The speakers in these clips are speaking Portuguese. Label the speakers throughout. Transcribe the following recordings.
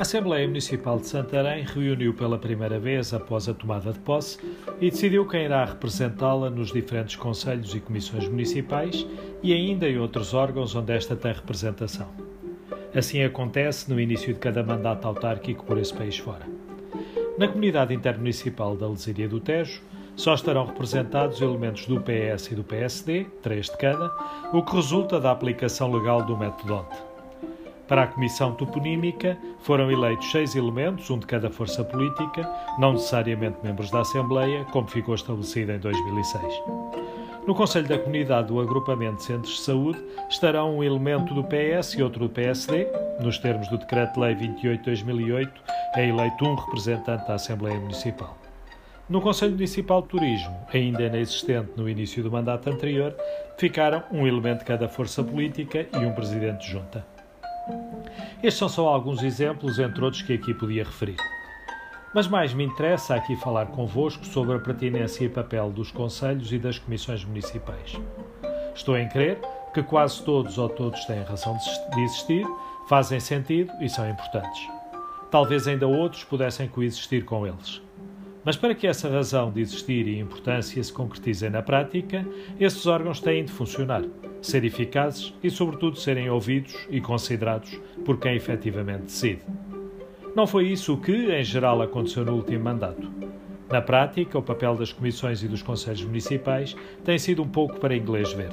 Speaker 1: A Assembleia Municipal de Santarém reuniu pela primeira vez após a tomada de posse e decidiu quem irá representá-la nos diferentes conselhos e comissões municipais e ainda em outros órgãos onde esta tem representação. Assim acontece no início de cada mandato autárquico por esse país fora. Na comunidade intermunicipal da Lesíria do Tejo, só estarão representados elementos do PS e do PSD, três de cada, o que resulta da aplicação legal do método. Para a Comissão Toponímica foram eleitos seis elementos, um de cada força política, não necessariamente membros da Assembleia, como ficou estabelecido em 2006. No Conselho da Comunidade do Agrupamento de Centros de Saúde estarão um elemento do PS e outro do PSD. Nos termos do Decreto-Lei 28-2008, é eleito um representante da Assembleia Municipal. No Conselho Municipal de Turismo, ainda inexistente no início do mandato anterior, ficaram um elemento de cada força política e um presidente de junta. Estes são só alguns exemplos, entre outros, que aqui podia referir. Mas mais me interessa aqui falar convosco sobre a pertinência e papel dos conselhos e das comissões municipais. Estou em crer que quase todos ou todos têm razão de existir, fazem sentido e são importantes. Talvez ainda outros pudessem coexistir com eles. Mas para que essa razão de existir e importância se concretizem na prática, esses órgãos têm de funcionar, ser eficazes e, sobretudo, serem ouvidos e considerados por quem efetivamente decide. Não foi isso que, em geral, aconteceu no último mandato. Na prática, o papel das comissões e dos conselhos municipais tem sido um pouco para inglês ver.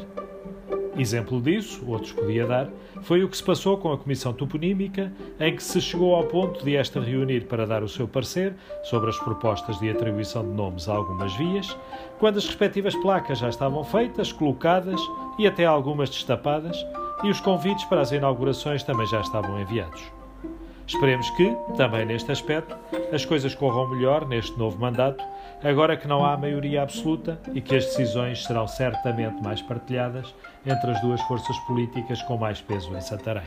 Speaker 1: Exemplo disso, outros podia dar, foi o que se passou com a Comissão Toponímica, em que se chegou ao ponto de esta reunir para dar o seu parecer sobre as propostas de atribuição de nomes a algumas vias, quando as respectivas placas já estavam feitas, colocadas e até algumas destapadas, e os convites para as inaugurações também já estavam enviados. Esperemos que, também neste aspecto, as coisas corram melhor neste novo mandato, agora que não há maioria absoluta e que as decisões serão certamente mais partilhadas entre as duas forças políticas com mais peso em Santarém.